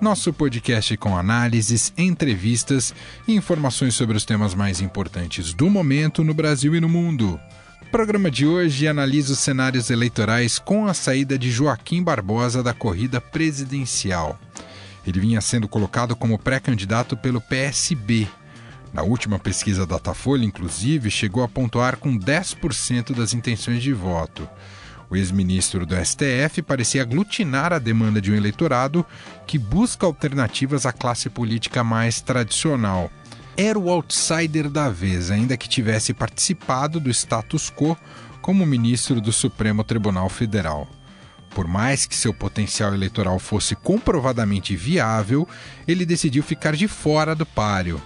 nosso podcast com análises, entrevistas e informações sobre os temas mais importantes do momento no Brasil e no mundo. O programa de hoje analisa os cenários eleitorais com a saída de Joaquim Barbosa da corrida presidencial. Ele vinha sendo colocado como pré-candidato pelo PSB na última pesquisa Datafolha, inclusive, chegou a pontuar com 10% das intenções de voto. O ex-ministro do STF parecia aglutinar a demanda de um eleitorado que busca alternativas à classe política mais tradicional. Era o outsider da vez, ainda que tivesse participado do status quo como ministro do Supremo Tribunal Federal. Por mais que seu potencial eleitoral fosse comprovadamente viável, ele decidiu ficar de fora do páreo.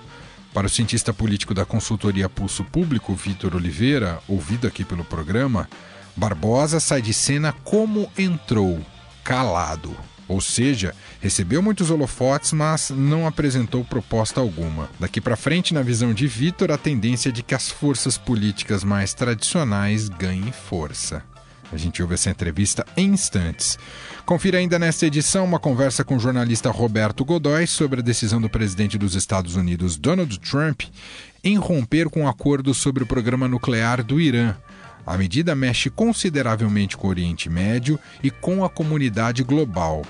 Para o cientista político da consultoria Pulso Público, Vitor Oliveira, ouvido aqui pelo programa, Barbosa sai de cena como entrou, calado. Ou seja, recebeu muitos holofotes, mas não apresentou proposta alguma. Daqui para frente, na visão de Vitor, a tendência é de que as forças políticas mais tradicionais ganhem força. A gente ouve essa entrevista em instantes. Confira ainda nesta edição uma conversa com o jornalista Roberto Godoy sobre a decisão do presidente dos Estados Unidos, Donald Trump, em romper com o um acordo sobre o programa nuclear do Irã. A medida mexe consideravelmente com o Oriente Médio e com a comunidade global.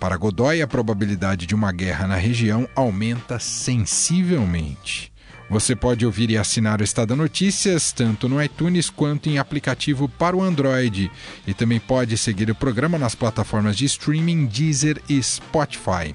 Para Godoy, a probabilidade de uma guerra na região aumenta sensivelmente. Você pode ouvir e assinar o Estado Notícias tanto no iTunes quanto em aplicativo para o Android. E também pode seguir o programa nas plataformas de streaming Deezer e Spotify.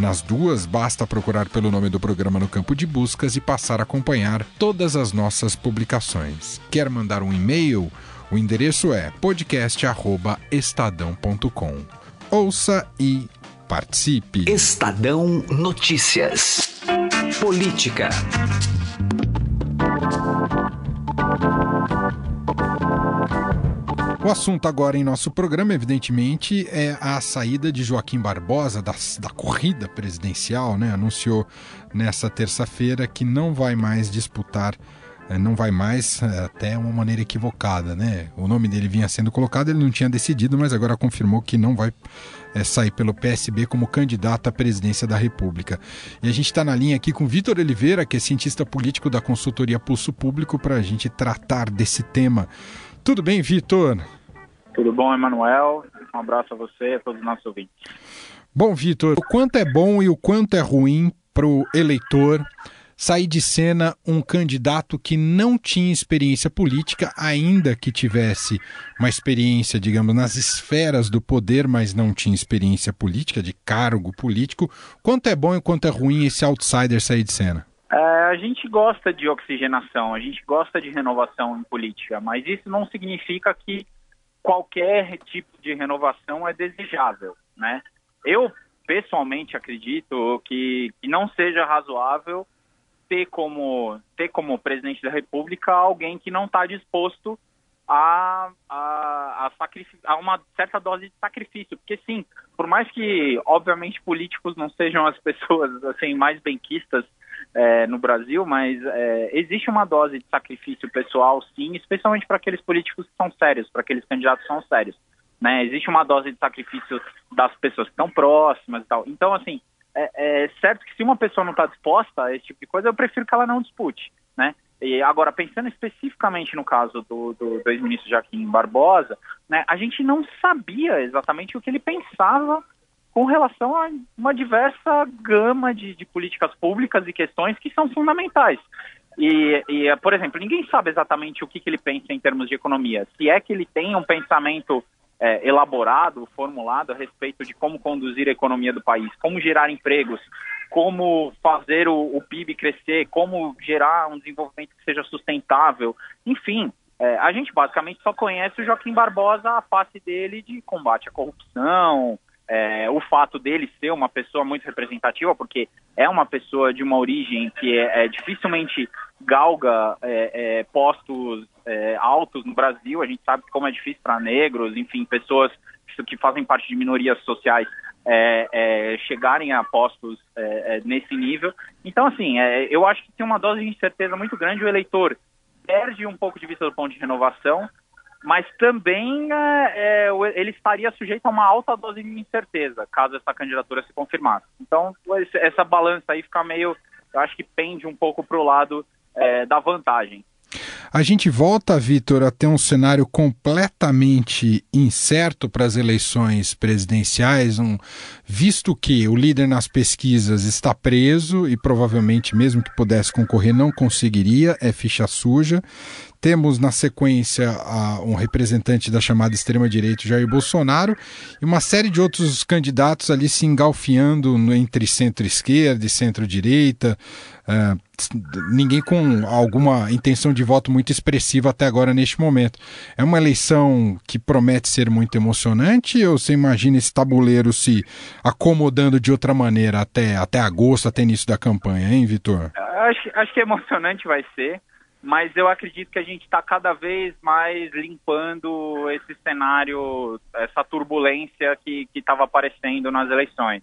Nas duas, basta procurar pelo nome do programa no campo de buscas e passar a acompanhar todas as nossas publicações. Quer mandar um e-mail? O endereço é podcast@estadão.com. Ouça e participe. Estadão Notícias. Política. O assunto agora em nosso programa, evidentemente, é a saída de Joaquim Barbosa da, da corrida presidencial, né? Anunciou nessa terça-feira que não vai mais disputar é, não vai mais é, até uma maneira equivocada, né? O nome dele vinha sendo colocado, ele não tinha decidido, mas agora confirmou que não vai é, sair pelo PSB como candidato à presidência da República. E a gente está na linha aqui com Vitor Oliveira, que é cientista político da consultoria Pulso Público, para a gente tratar desse tema. Tudo bem, Vitor? Tudo bom, Emanuel? Um abraço a você e a todos os nossos ouvintes. Bom, Vitor, o quanto é bom e o quanto é ruim para o eleitor sair de cena um candidato que não tinha experiência política, ainda que tivesse uma experiência, digamos, nas esferas do poder, mas não tinha experiência política, de cargo político. Quanto é bom e quanto é ruim esse outsider sair de cena? É, a gente gosta de oxigenação, a gente gosta de renovação em política, mas isso não significa que qualquer tipo de renovação é desejável, né? Eu pessoalmente acredito que, que não seja razoável ter como, ter como presidente da República alguém que não está disposto a, a, a, a, uma certa dose de sacrifício. Porque, sim, por mais que, obviamente, políticos não sejam as pessoas assim mais benquistas é, no Brasil, mas é, existe uma dose de sacrifício pessoal, sim, especialmente para aqueles políticos que são sérios, para aqueles candidatos que são sérios. Né? Existe uma dose de sacrifício das pessoas que estão próximas e tal. Então, assim, é, é certo que se uma pessoa não está disposta a esse tipo de coisa, eu prefiro que ela não dispute, né? E agora, pensando especificamente no caso do, do, do ex-ministro Jaquim Barbosa, né, a gente não sabia exatamente o que ele pensava com relação a uma diversa gama de, de políticas públicas e questões que são fundamentais. E, e, por exemplo, ninguém sabe exatamente o que, que ele pensa em termos de economia. Se é que ele tem um pensamento é, elaborado, formulado a respeito de como conduzir a economia do país, como gerar empregos, como fazer o, o PIB crescer, como gerar um desenvolvimento que seja sustentável, enfim. É, a gente basicamente só conhece o Joaquim Barbosa, a face dele de combate à corrupção, é, o fato dele ser uma pessoa muito representativa, porque é uma pessoa de uma origem que é, é dificilmente galga é, é, postos é, altos no Brasil. A gente sabe como é difícil para negros, enfim, pessoas que fazem parte de minorias sociais é, chegarem a postos nesse nível. Então, assim, eu acho que tem uma dose de incerteza muito grande. O eleitor perde um pouco de vista do ponto de renovação, mas também é, ele estaria sujeito a uma alta dose de incerteza, caso essa candidatura se confirmasse. Então, essa balança aí fica meio, eu acho que pende um pouco para o lado da vantagem. A gente volta, Vitor, a ter um cenário completamente incerto para as eleições presidenciais, um, visto que o líder nas pesquisas está preso e provavelmente, mesmo que pudesse concorrer, não conseguiria, é ficha suja. Temos na sequência um representante da chamada extrema-direita, Jair Bolsonaro, e uma série de outros candidatos ali se engalfiando entre centro-esquerda e centro-direita. É, ninguém com alguma intenção de voto muito expressiva até agora neste momento. É uma eleição que promete ser muito emocionante ou você imagina esse tabuleiro se acomodando de outra maneira até, até agosto, até início da campanha, hein, Vitor? Acho, acho que emocionante vai ser mas eu acredito que a gente está cada vez mais limpando esse cenário, essa turbulência que estava aparecendo nas eleições.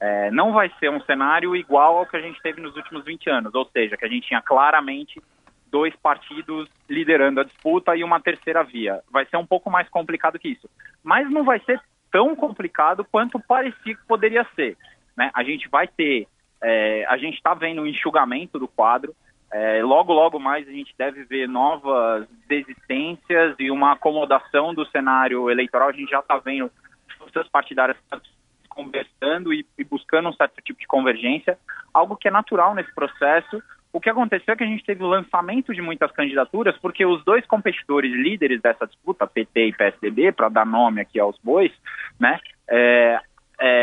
É, não vai ser um cenário igual ao que a gente teve nos últimos 20 anos, ou seja, que a gente tinha claramente dois partidos liderando a disputa e uma terceira via. Vai ser um pouco mais complicado que isso. Mas não vai ser tão complicado quanto parecia que poderia ser. Né? A gente vai ter, é, a gente está vendo um enxugamento do quadro, é, logo, logo mais a gente deve ver novas desistências e uma acomodação do cenário eleitoral. A gente já está vendo forças partidárias conversando e, e, buscando um certo tipo de convergência, algo que é natural nesse processo. O que aconteceu é que a gente teve o lançamento de muitas candidaturas, porque os dois competidores líderes dessa disputa, PT e PSDB, para dar nome aqui aos bois, né, é,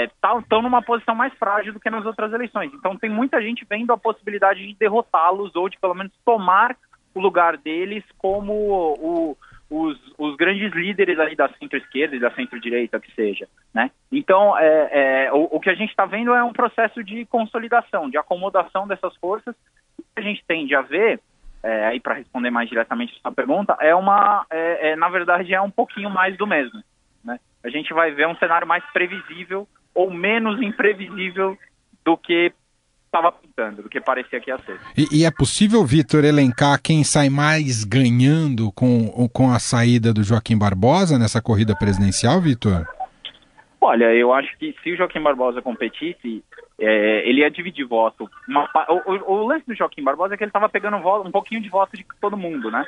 estão é, tá, numa posição mais frágil do que nas outras eleições. Então tem muita gente vendo a possibilidade de derrotá-los ou de pelo menos tomar o lugar deles como o, os, os, grandes líderes aí da centro-esquerda e da centro-direita, que seja. Né? Então, é, é, o, o, que a gente está vendo é um processo de consolidação, de acomodação dessas forças. O que a gente tende a ver, é, aí para responder mais diretamente essa pergunta, é uma, é, é, na verdade, é um pouquinho mais do mesmo a gente vai ver um cenário mais previsível ou menos imprevisível do que estava pintando, do que parecia que ia ser. E, e é possível, Vitor, elencar quem sai mais ganhando com, com a saída do Joaquim Barbosa nessa corrida presidencial, Vitor? Olha, eu acho que se o Joaquim Barbosa competisse, é, ele ia dividir voto. Uma, o, o, o, lance do Joaquim Barbosa é que ele estava pegando voto, um pouquinho de voto de todo mundo, né?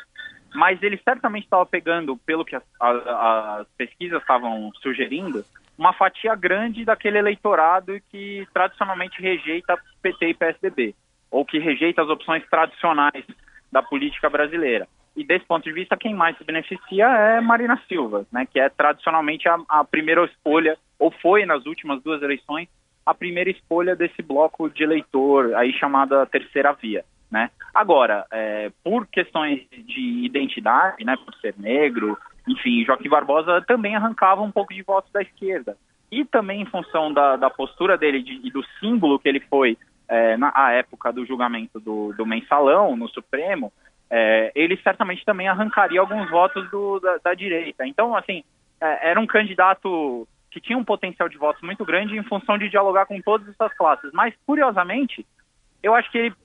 mas ele certamente estava pegando, pelo que as, as pesquisas estavam sugerindo, uma fatia grande daquele eleitorado que tradicionalmente rejeita PT e PSDB, ou que rejeita as opções tradicionais da política brasileira. E desse ponto de vista, quem mais se beneficia é Marina Silva, né, que é tradicionalmente a, a primeira escolha, ou foi nas últimas duas eleições, a primeira escolha desse bloco de eleitor aí chamada terceira via. Né? Agora, é, por questões de identidade, né, por ser negro, enfim, Joaquim Barbosa também arrancava um pouco de votos da esquerda. E também em função da, da postura dele de, e do símbolo que ele foi é, na época do julgamento do, do mensalão no Supremo, é, ele certamente também arrancaria alguns votos do, da, da, direita. Então, assim, é, era um candidato que tinha um potencial de votos muito grande em função de dialogar com todas essas classes. Mas, curiosamente, eu acho que ele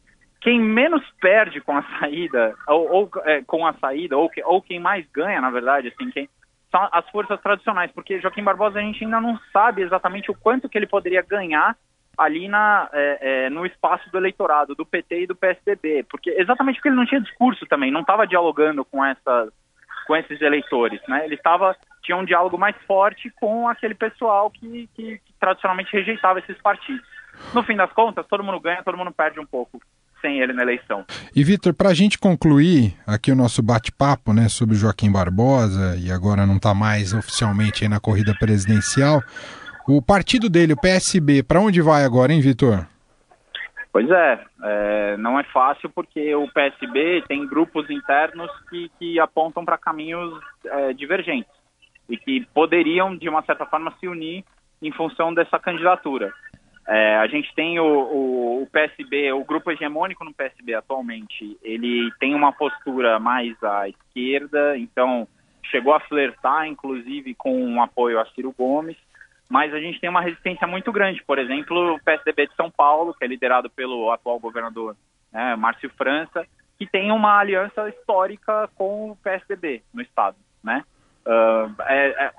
quem menos perde com a saída, ou, ou é, com a saída, ou, que, ou quem mais ganha, na verdade, assim, quem, são as forças tradicionais, porque Joaquim Barbosa a gente ainda não sabe exatamente o quanto que ele poderia ganhar ali na, é, é, no espaço do eleitorado, do PT e do PSDB, porque exatamente porque ele não tinha discurso também, não estava dialogando com essas com esses eleitores, né? Ele estava tinha um diálogo mais forte com aquele pessoal que, que, que tradicionalmente rejeitava esses partidos. No fim das contas, todo mundo ganha, todo mundo perde um pouco sem ele na eleição. E Vitor, para a gente concluir aqui o nosso bate-papo né, sobre Joaquim Barbosa, e agora não está mais oficialmente na corrida presidencial, o partido dele, o PSB, para onde vai agora, hein, Vitor? Pois é, é, não é fácil porque o PSB tem grupos internos que, que apontam para caminhos é, divergentes e que poderiam, de uma certa forma, se unir em função dessa candidatura. É, a gente tem o, o, o, PSB, o grupo hegemônico no PSB atualmente, ele tem uma postura mais à esquerda, então chegou a flertar, inclusive, com um apoio a Ciro Gomes, mas a gente tem uma resistência muito grande. Por exemplo, o PSDB de São Paulo, que é liderado pelo atual governador né, Márcio França, que tem uma aliança histórica com o PSDB no estado, né? Uh, é, é,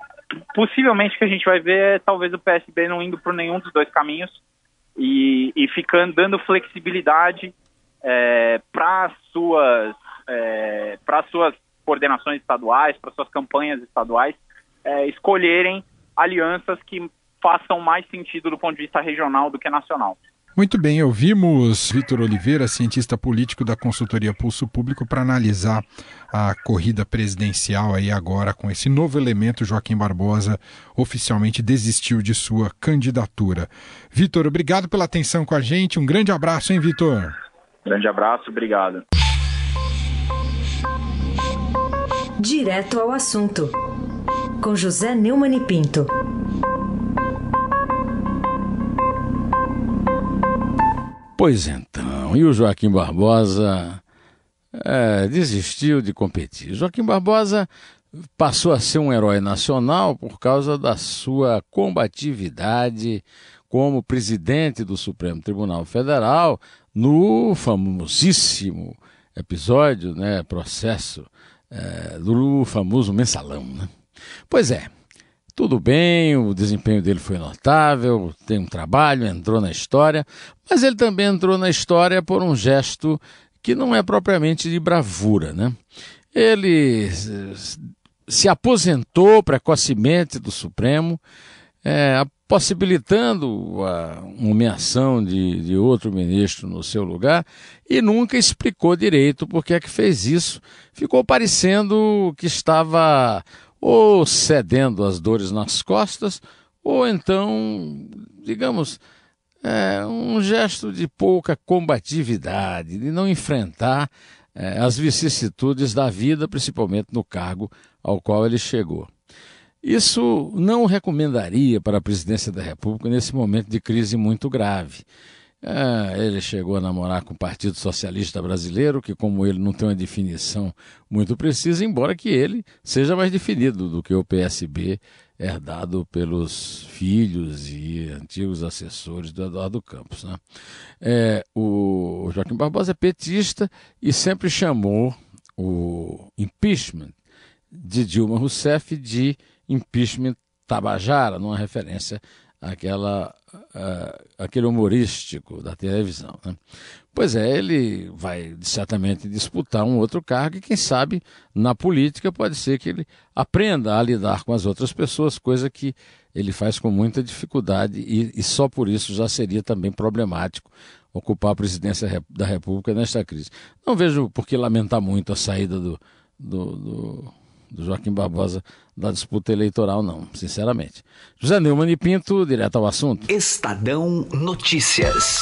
possivelmente o que a gente vai ver é talvez o PSB não indo por nenhum dos dois caminhos e, e ficando dando flexibilidade é, para suas é, para suas coordenações estaduais, para suas campanhas estaduais é, escolherem alianças que façam mais sentido do ponto de vista regional do que nacional. Muito bem, ouvimos Vitor Oliveira, cientista político da consultoria Pulso Público, para analisar a corrida presidencial aí agora com esse novo elemento. Joaquim Barbosa oficialmente desistiu de sua candidatura. Vitor, obrigado pela atenção com a gente. Um grande abraço, hein, Vitor? Grande abraço, obrigado. Direto ao assunto, com José Neumann e Pinto. Pois então, e o Joaquim Barbosa é, desistiu de competir. Joaquim Barbosa passou a ser um herói nacional por causa da sua combatividade como presidente do Supremo Tribunal Federal no famosíssimo episódio, né, processo é, do famoso mensalão. Né? Pois é, tudo bem, o desempenho dele foi notável, tem um trabalho, entrou na história, mas ele também entrou na história por um gesto que não é propriamente de bravura, né? Ele se aposentou precocemente do Supremo, é, possibilitando a nomeação de, de outro ministro no seu lugar e nunca explicou direito por que é que fez isso. Ficou parecendo que estava ou cedendo às dores nas costas, ou então, digamos, é, um gesto de pouca combatividade, de não enfrentar é, as vicissitudes da vida, principalmente no cargo ao qual ele chegou. Isso não recomendaria para a presidência da República nesse momento de crise muito grave. É, ele chegou a namorar com o Partido Socialista Brasileiro, que, como ele não tem uma definição muito precisa, embora que ele seja mais definido do que o PSB, herdado pelos filhos e antigos assessores do Eduardo Campos. Né? É, o Joaquim Barbosa é petista e sempre chamou o impeachment de Dilma Rousseff de impeachment Tabajara, numa referência aquela, uh, aquele humorístico da televisão. Né? Pois é, ele vai certamente disputar um outro cargo e, quem sabe, na política pode ser que ele aprenda a lidar com as outras pessoas, coisa que ele faz com muita dificuldade e, e só por isso já seria também problemático ocupar a presidência da República nesta crise. Não vejo por que lamentar muito a saída do, do, do do Joaquim Barbosa da disputa eleitoral, não, sinceramente. José Neumann e Pinto, direto ao assunto. Estadão Notícias.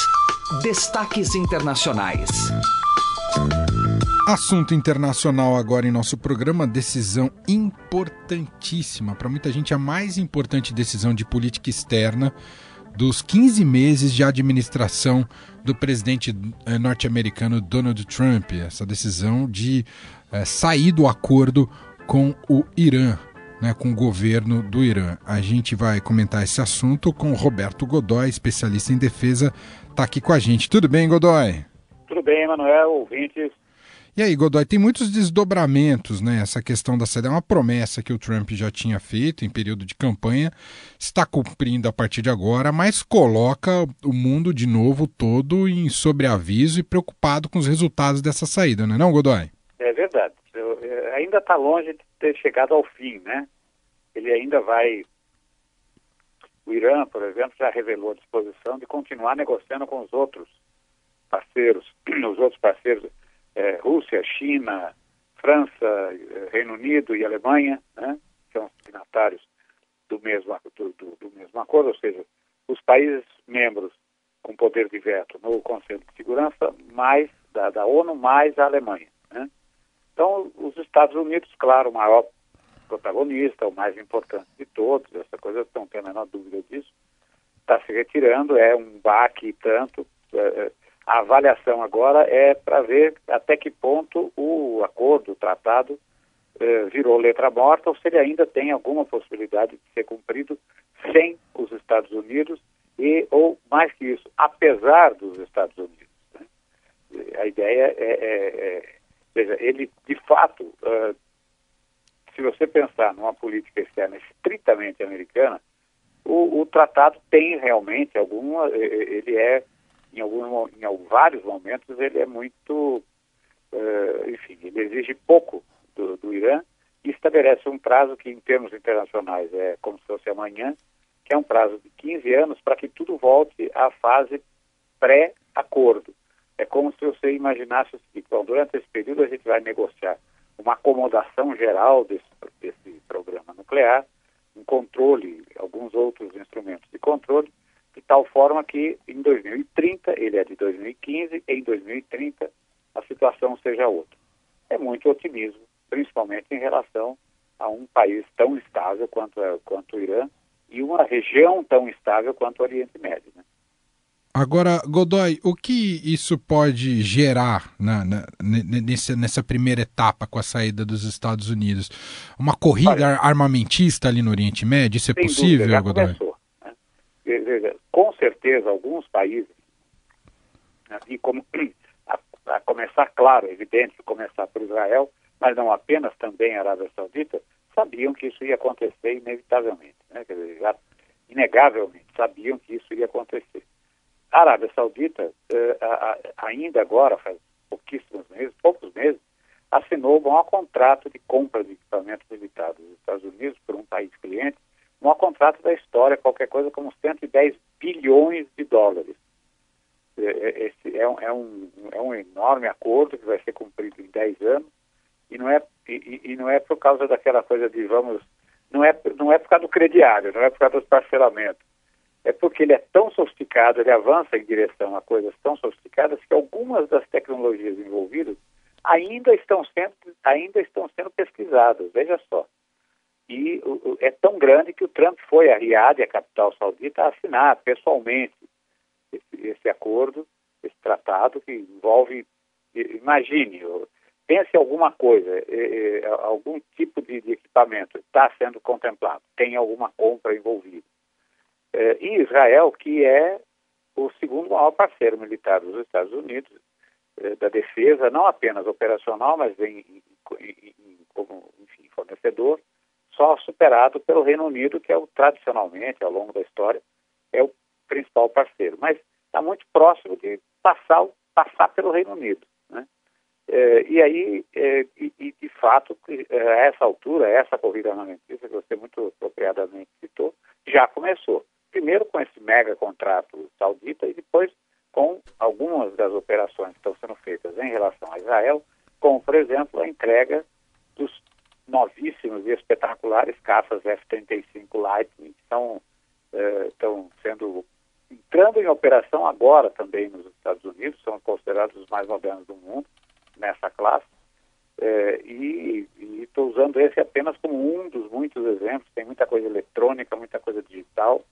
Destaques internacionais. Assunto internacional agora em nosso programa, decisão importantíssima. Para muita gente, a mais importante decisão de política externa dos 15 meses de administração do presidente eh, norte-americano Donald Trump. Essa decisão de é, sair do acordo com o Irã, né, com o governo do Irã. A gente vai comentar esse assunto com o Roberto Godoy, especialista em defesa, está aqui com a gente. Tudo bem, Godoy? Tudo bem, Manuel, ouvintes. E aí, Godoy, tem muitos desdobramentos, né? Essa questão da saída é uma promessa que o Trump já tinha feito em período de campanha, está cumprindo a partir de agora, mas coloca o mundo de novo todo em sobreaviso e preocupado com os resultados dessa saída, não é não, Godoy? É verdade ainda está longe de ter chegado ao fim, né? Ele ainda vai. O Irã, por exemplo, já revelou a disposição de continuar negociando com os outros parceiros, os outros parceiros, é, Rússia, China, França, é, Reino Unido e Alemanha, né? São signatários do mesmo, do, do mesmo acordo, ou seja, os países membros com poder de veto no Conselho de Segurança, mais da, da ONU, mais a Alemanha. Né? Então, os Estados Unidos, claro, o maior protagonista, o mais importante de todos, essa coisa, não tem a menor dúvida disso, está se retirando, é um baque tanto. É, a avaliação agora é para ver até que ponto o acordo, o tratado, virou letra morta ou se ele ainda tem alguma possibilidade de ser cumprido sem os Estados Unidos e, ou mais que isso, apesar dos Estados Unidos. Né? A ideia é, é, é, veja, ele de fato, uh, se você pensar numa política externa estritamente americana, o, o, tratado tem realmente alguma, ele é em, algum, em vários momentos ele é muito, uh, enfim, ele exige pouco do, do Irã e estabelece um prazo que em termos internacionais é como se fosse amanhã, que é um prazo de 15 anos para que tudo volte à fase pré-acordo. É como se você imaginasse o seguinte, bom, durante esse período a gente vai negociar uma acomodação geral desse, desse programa nuclear, um controle, alguns outros instrumentos de controle, de tal forma que em 2030, ele é de 2015, em 2030 a situação seja outra. É muito otimismo, principalmente em relação a um país tão estável quanto, é, quanto o Irã, e uma região tão estável quanto o Oriente Médio. Né? Agora, Godoy, o que isso pode gerar na, na, nessa, nessa, primeira etapa com a saída dos Estados Unidos? Uma corrida Olha, armamentista ali no Oriente Médio? Isso é possível, dúvida, Godoy? Começou, né? Com certeza, alguns países, e como a, a, começar, claro, evidente, começar por Israel, mas não apenas também a Arábia Saudita, sabiam que isso ia acontecer inevitavelmente, né? Quer dizer, já, inegavelmente sabiam que isso ia acontecer. A Arábia Saudita, eh, ainda agora, faz pouquíssimos meses, poucos meses, assinou um contrato de compra de equipamentos militares dos Estados Unidos por um país cliente, um contrato da história, qualquer coisa como 110 bilhões de dólares. Eh, eh, esse é um, é, um, é um enorme acordo que vai ser cumprido em 10 anos e não é e, e, não é por causa daquela coisa de vamos não é não é por causa do crediário não é por causa dos parcelamentos é porque ele é tão sofisticado ele avança em direção a coisas tão sofisticadas que algumas das tecnologias envolvidas ainda estão sendo ainda estão sendo pesquisadas veja só e o, é tão grande que o Trump foi a Riad, a capital saudita, a assinar pessoalmente esse, esse acordo, esse tratado que envolve, imagine, pense alguma coisa, algum tipo de, de equipamento está sendo contemplado, tem alguma compra envolvida. Eh, e Israel, que é o segundo maior parceiro militar dos Estados Unidos, eh, da defesa, não apenas operacional, mas em, em, em, como enfim, fornecedor, só superado pelo Reino Unido, que é o tradicionalmente, ao longo da história, é o principal parceiro. Mas está muito próximo de passar, passar pelo Reino Unido. Né? É, e aí, é, e, de fato, é, a essa altura, essa corrida armamentista, que você muito apropriadamente citou, já começou. Primeiro com esse mega contrato saudita e depois com algumas das operações que estão sendo feitas em relação a Israel, como, por exemplo, a entrega dos novíssimos e espetaculares caças F-35 Lightning, que estão, estão sendo entrando em operação agora também nos Estados Unidos, são considerados os mais modernos do mundo, nessa classe. É, e estou usando esse apenas como um dos muitos exemplos. Tem muita coisa eletrônica, muita coisa digital.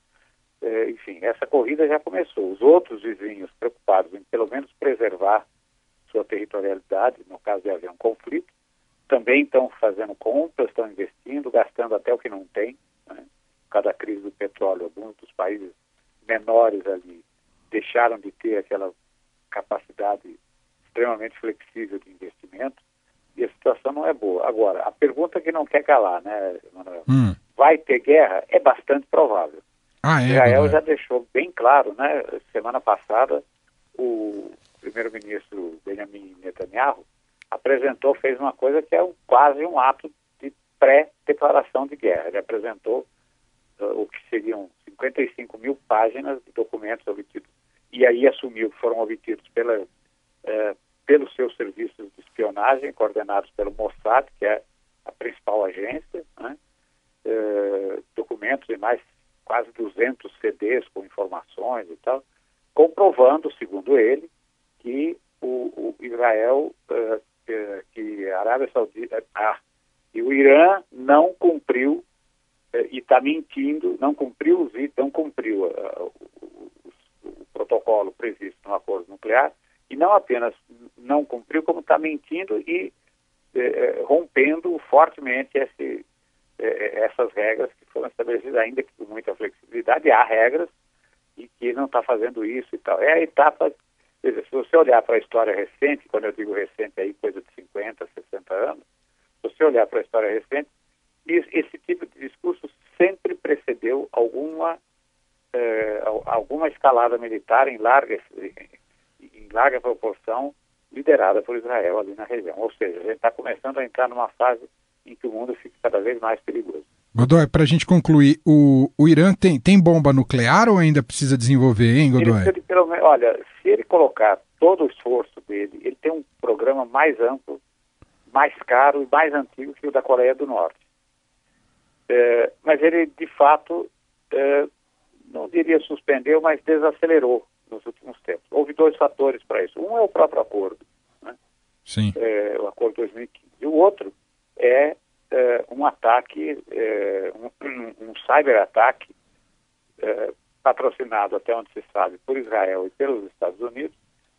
É, enfim, essa corrida já começou. Os outros vizinhos preocupados em pelo menos preservar sua territorialidade, no caso de haver um conflito, também estão fazendo compras, estão investindo, gastando até o que não tem. Né? Cada crise do petróleo, alguns dos países menores ali deixaram de ter aquela capacidade extremamente flexível de investimento e a situação não é boa. Agora, a pergunta que não quer calar, né, Manuel? Hum. Vai ter guerra? É bastante provável. Ah, é, Israel já deixou bem claro, né? Semana passada, o primeiro-ministro Benjamin Netanyahu apresentou, fez uma coisa que é um, quase um ato de pré-declaração de guerra. Ele apresentou uh, o que seriam 55 mil páginas de documentos obtidos, e aí assumiu que foram obtidos pela, uh, pelos seus serviços de espionagem, coordenados pelo Mossad, que é a principal agência, né? uh, documentos e mais quase 200 CDs com informações e tal, comprovando, segundo ele, que o, o Israel, uh, que a Arábia Saudita, ah, e o Irã não cumpriu e está mentindo, não cumpriu os não cumpriu uh, protocolo previsto no acordo nuclear e não apenas não cumpriu, como está mentindo e eh, eh, rompendo fortemente esse, eh, essas regras que foram estabelecidas, ainda que com muita flexibilidade, há regras e que não está fazendo isso e tal. É a etapa, se você olhar para a história recente, quando eu digo recente aí, coisa de 50, 60 anos, se você olhar para a história recente, esse tipo de discurso sempre precedeu alguma eh, alguma escalada militar em larga em larga proporção liderada por Israel ali na região. Ou seja, a gente está começando a entrar numa fase em que o mundo fica cada vez mais perigoso. Godoy, para a gente concluir, o, o Irã tem, tem bomba nuclear ou ainda precisa desenvolver, hein, Godoy? Ele, pelo, olha, se ele colocar todo o esforço dele, ele tem um programa mais amplo, mais caro e mais antigo que o da Coreia do Norte. É, mas ele, de fato, é, não diria suspendeu, mas desacelerou nos últimos tempos. Houve dois fatores para isso. Um é o próprio acordo, né? Sim. É, o acordo 2015. E o outro é, é um ataque, é, um, um cyber-ataque é, patrocinado, até onde se sabe, por Israel e pelos Estados Unidos,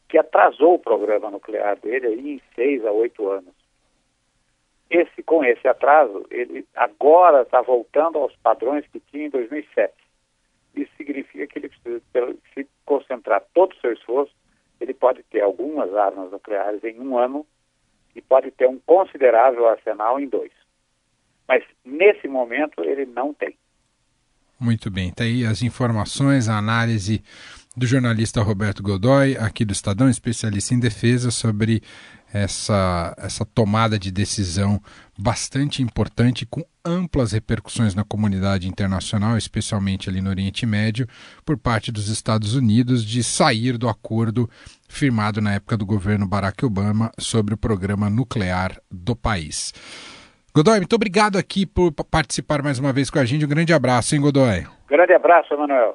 que atrasou o programa nuclear dele aí em seis a oito anos. Esse, com esse atraso, ele agora está voltando aos padrões que tinha em 2007. Isso significa que ele precisa se concentrar todo o seu esforço. Ele pode ter algumas armas nucleares em um ano e pode ter um considerável arsenal em dois. Mas nesse momento ele não tem. Muito bem, está aí as informações, a análise do jornalista Roberto Godoy, aqui do Estadão, especialista em defesa, sobre essa, essa tomada de decisão bastante importante, com amplas repercussões na comunidade internacional, especialmente ali no Oriente Médio, por parte dos Estados Unidos, de sair do acordo firmado na época do governo Barack Obama sobre o programa nuclear do país. Godoy, muito obrigado aqui por participar mais uma vez com a gente. Um grande abraço, hein, Godoy? Grande abraço, Emanuel.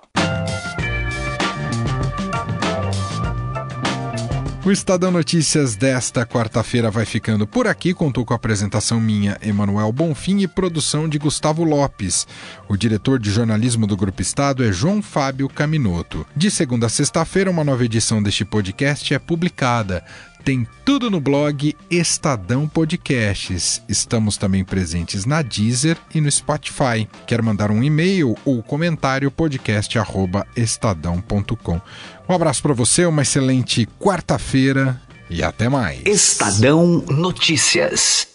O Estadão Notícias desta quarta-feira vai ficando por aqui. Contou com a apresentação minha, Emanuel Bonfim, e produção de Gustavo Lopes. O diretor de jornalismo do Grupo Estado é João Fábio Caminoto. De segunda a sexta-feira, uma nova edição deste podcast é publicada. Tem tudo no blog Estadão Podcasts. Estamos também presentes na Deezer e no Spotify. Quer mandar um e-mail ou comentário podcast@estadão.com. Um abraço para você, uma excelente quarta-feira e até mais. Estadão Notícias.